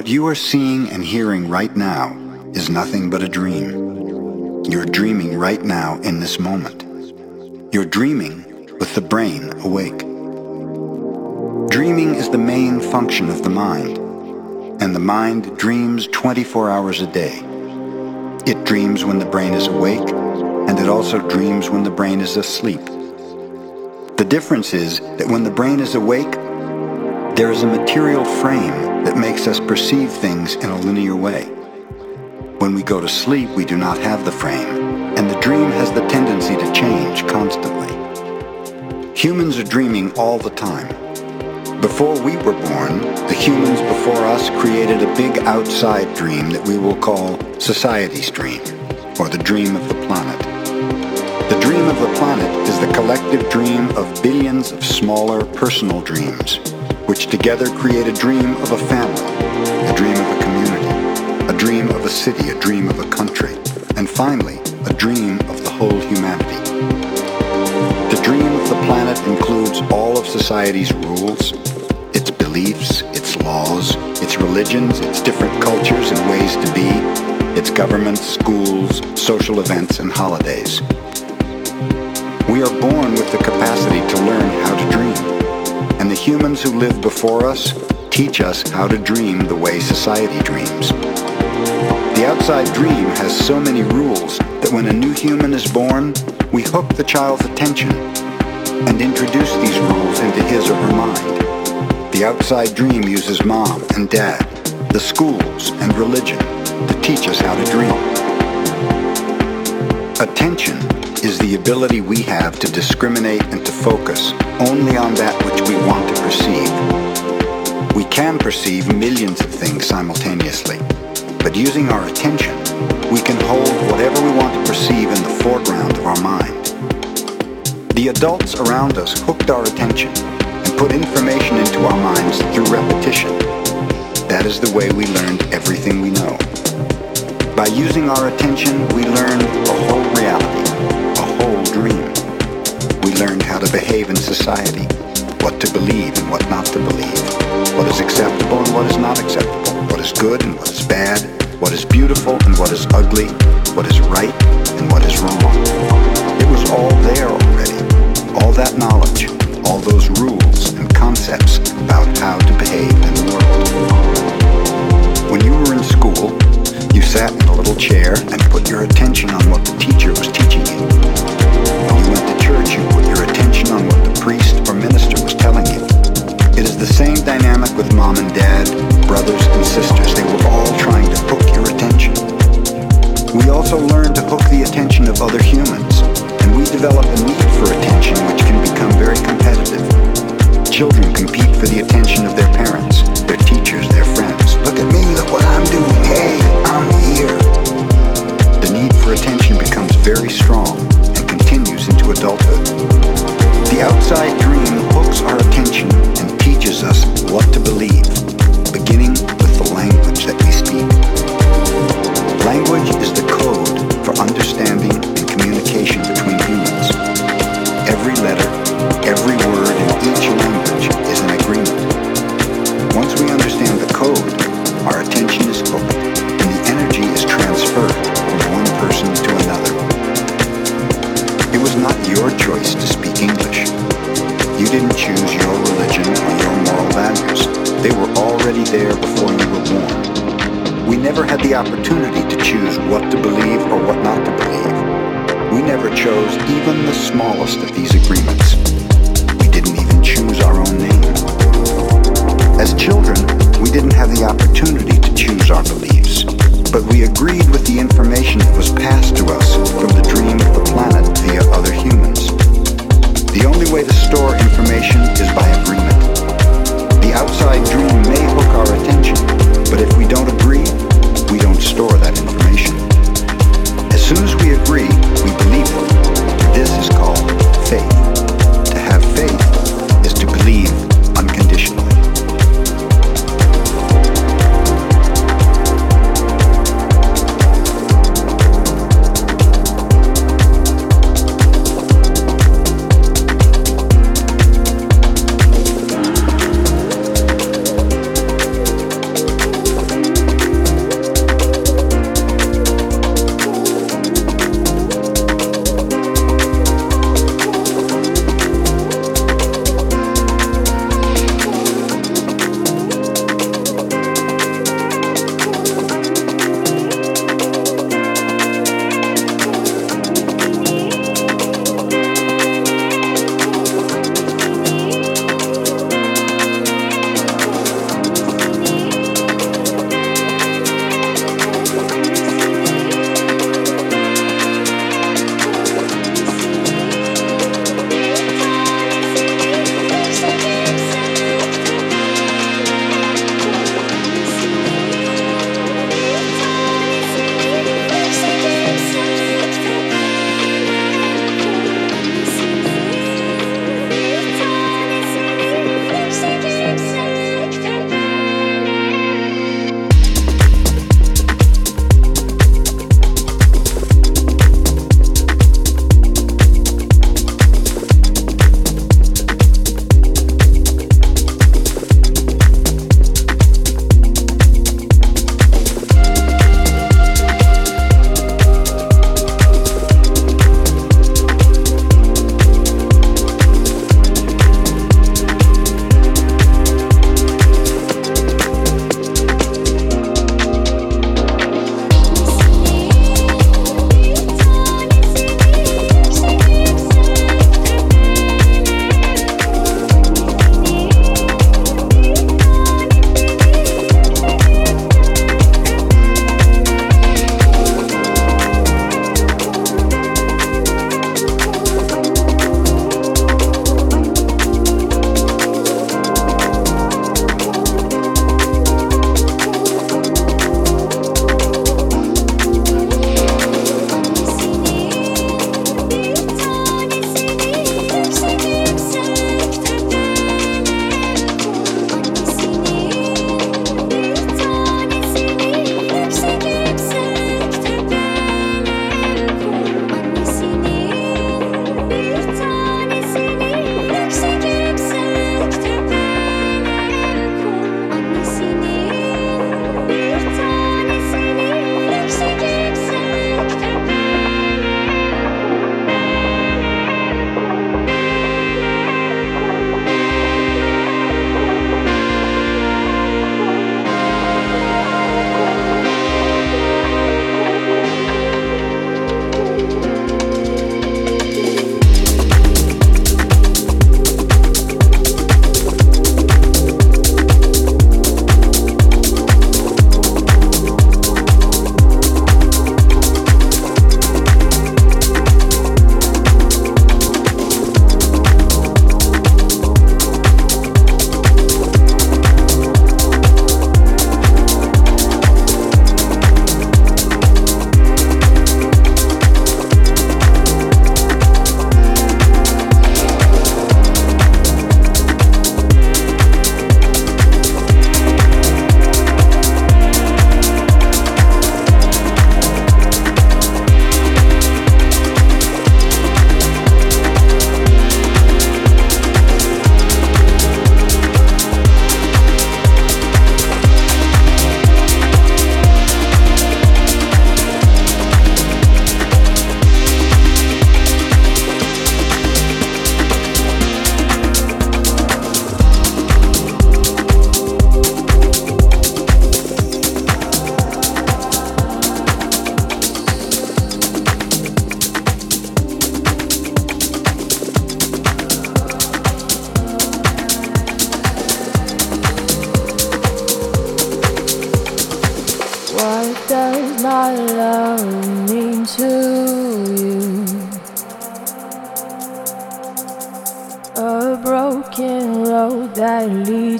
What you are seeing and hearing right now is nothing but a dream. You're dreaming right now in this moment. You're dreaming with the brain awake. Dreaming is the main function of the mind, and the mind dreams 24 hours a day. It dreams when the brain is awake, and it also dreams when the brain is asleep. The difference is that when the brain is awake, there is a material frame that makes us perceive things in a linear way. When we go to sleep, we do not have the frame, and the dream has the tendency to change constantly. Humans are dreaming all the time. Before we were born, the humans before us created a big outside dream that we will call society's dream, or the dream of the planet. The dream of the planet is the collective dream of billions of smaller personal dreams which together create a dream of a family, a dream of a community, a dream of a city, a dream of a country, and finally, a dream of the whole humanity. The dream of the planet includes all of society's rules, its beliefs, its laws, its religions, its different cultures and ways to be, its governments, schools, social events, and holidays. We are born with the capacity to learn how to dream and the humans who lived before us teach us how to dream the way society dreams. The outside dream has so many rules that when a new human is born, we hook the child's attention and introduce these rules into his or her mind. The outside dream uses mom and dad, the schools, and religion to teach us how to dream. Attention is the ability we have to discriminate and to focus only on that which we want to perceive. We can perceive millions of things simultaneously, but using our attention, we can hold whatever we want to perceive in the foreground of our mind. The adults around us hooked our attention and put information into our minds through repetition. That is the way we learned everything we know. By using our attention, we learn the whole reality whole dream. We learned how to behave in society, what to believe and what not to believe, what is acceptable and what is not acceptable, what is good and what is bad, what is beautiful and what is ugly, what is right and what is wrong. It was all there already. All that knowledge, all those rules and concepts about how to behave in the world. When you were in school, you sat in a little chair and put your attention on what the teacher was teaching you. You put your attention on what the priest or minister was telling you. It is the same dynamic with mom and dad, brothers and sisters. They were all trying to hook your attention. We also learn to hook the attention of other humans, and we develop a need for attention which can become very competitive. Children compete for the attention of their parents, their teachers, their friends. Look at me, look what I'm doing. Hey, I'm here. The need for attention becomes very strong continues into adulthood. The outside dream hooks our attention and teaches us what to believe, beginning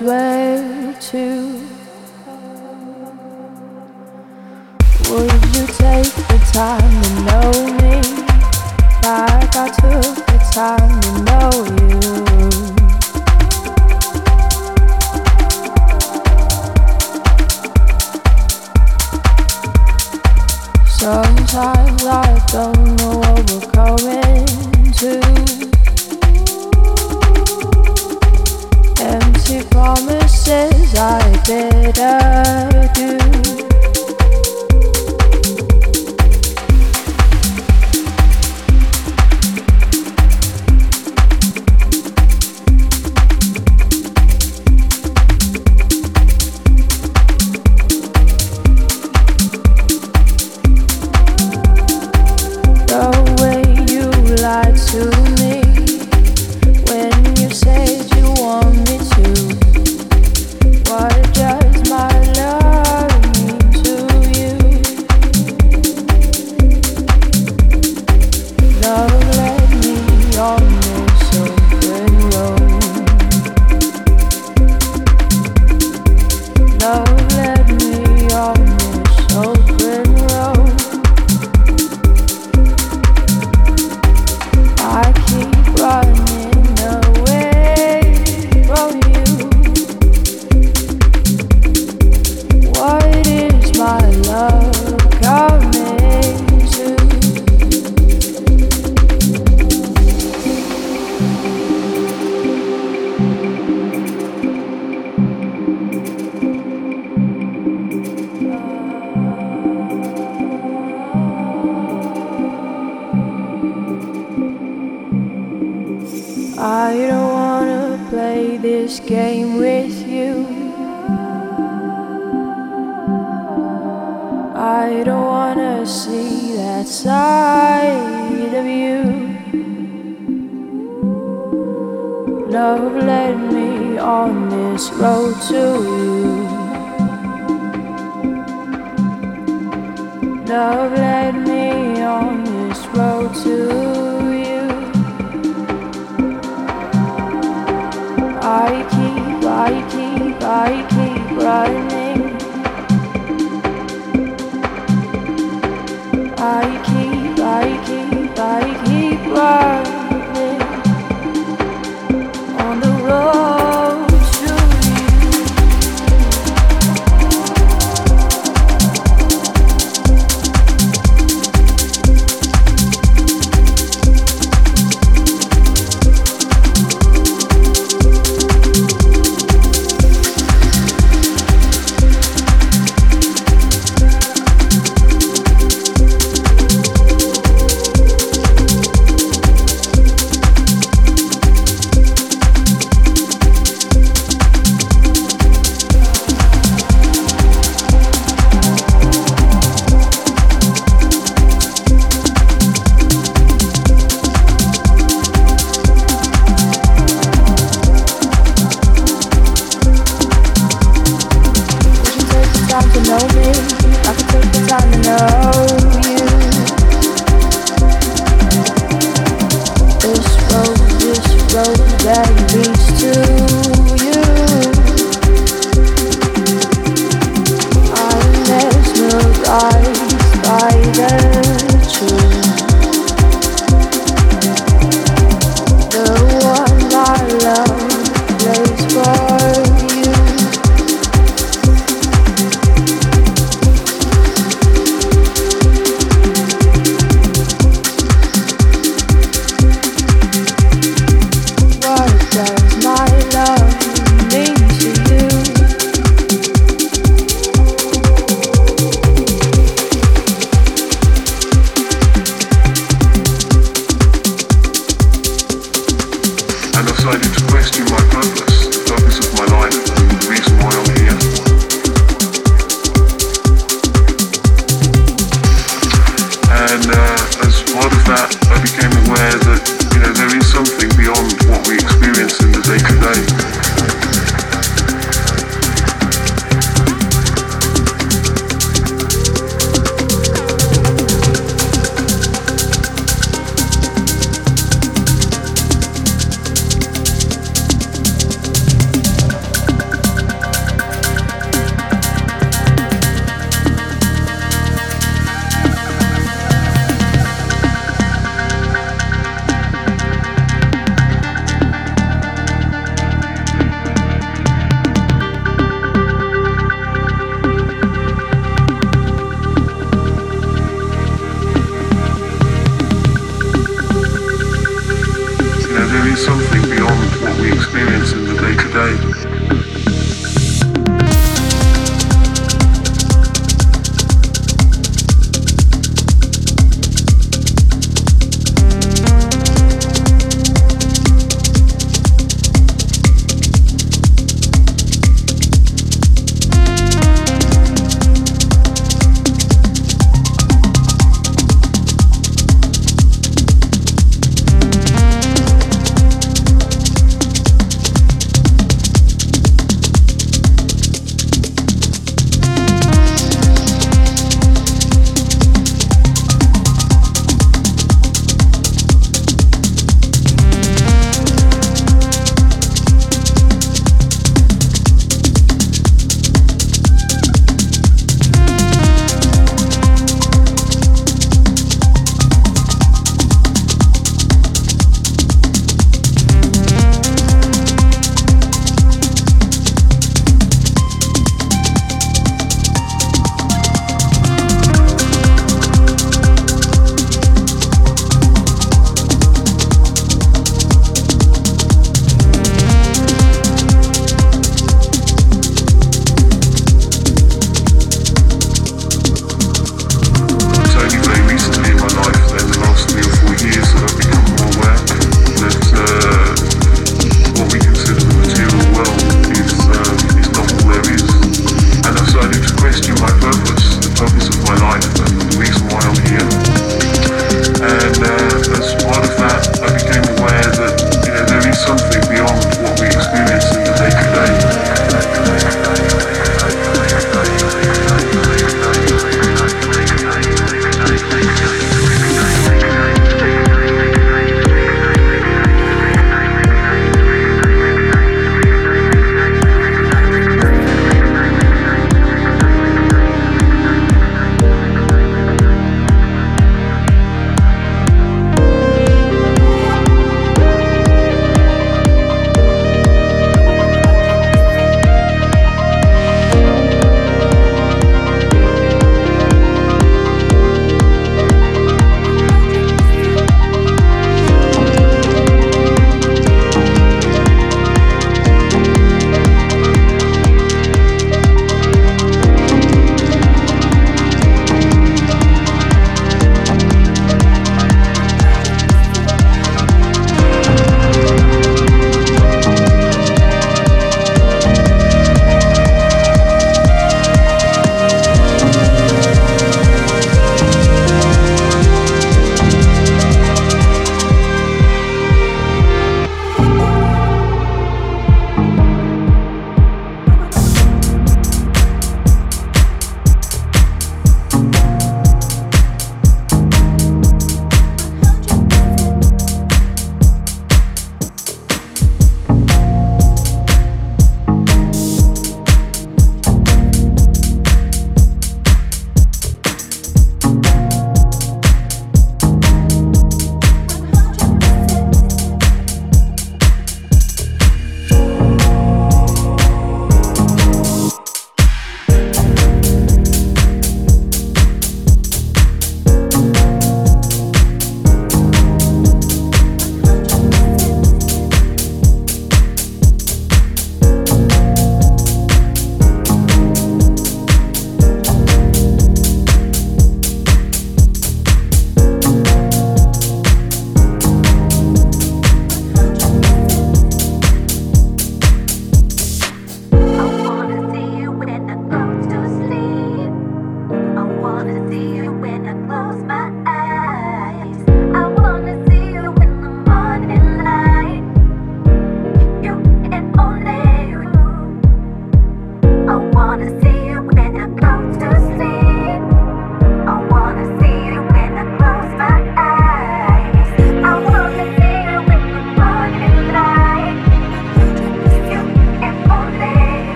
does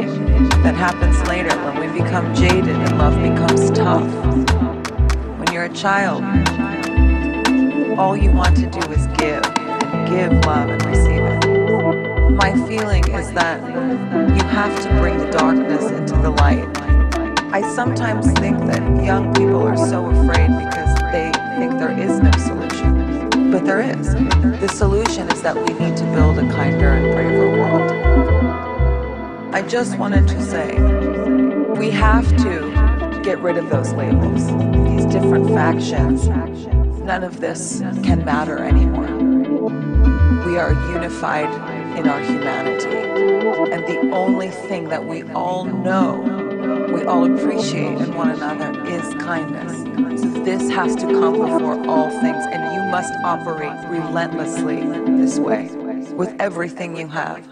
that happens later when we become jaded and love becomes tough. When you're a child, all you want to do is give, and give love and receive it. My feeling is that you have to bring the darkness into the light. I sometimes think that young people are so afraid because they think there is no solution. But there is. The solution is that we need to build a kinder and braver world. I just wanted to say we have to get rid of those labels, these different factions. None of this can matter anymore. We are unified in our humanity. And the only thing that we all know, we all appreciate in one another is kindness. This has to come before all things, and you must operate relentlessly this way with everything you have.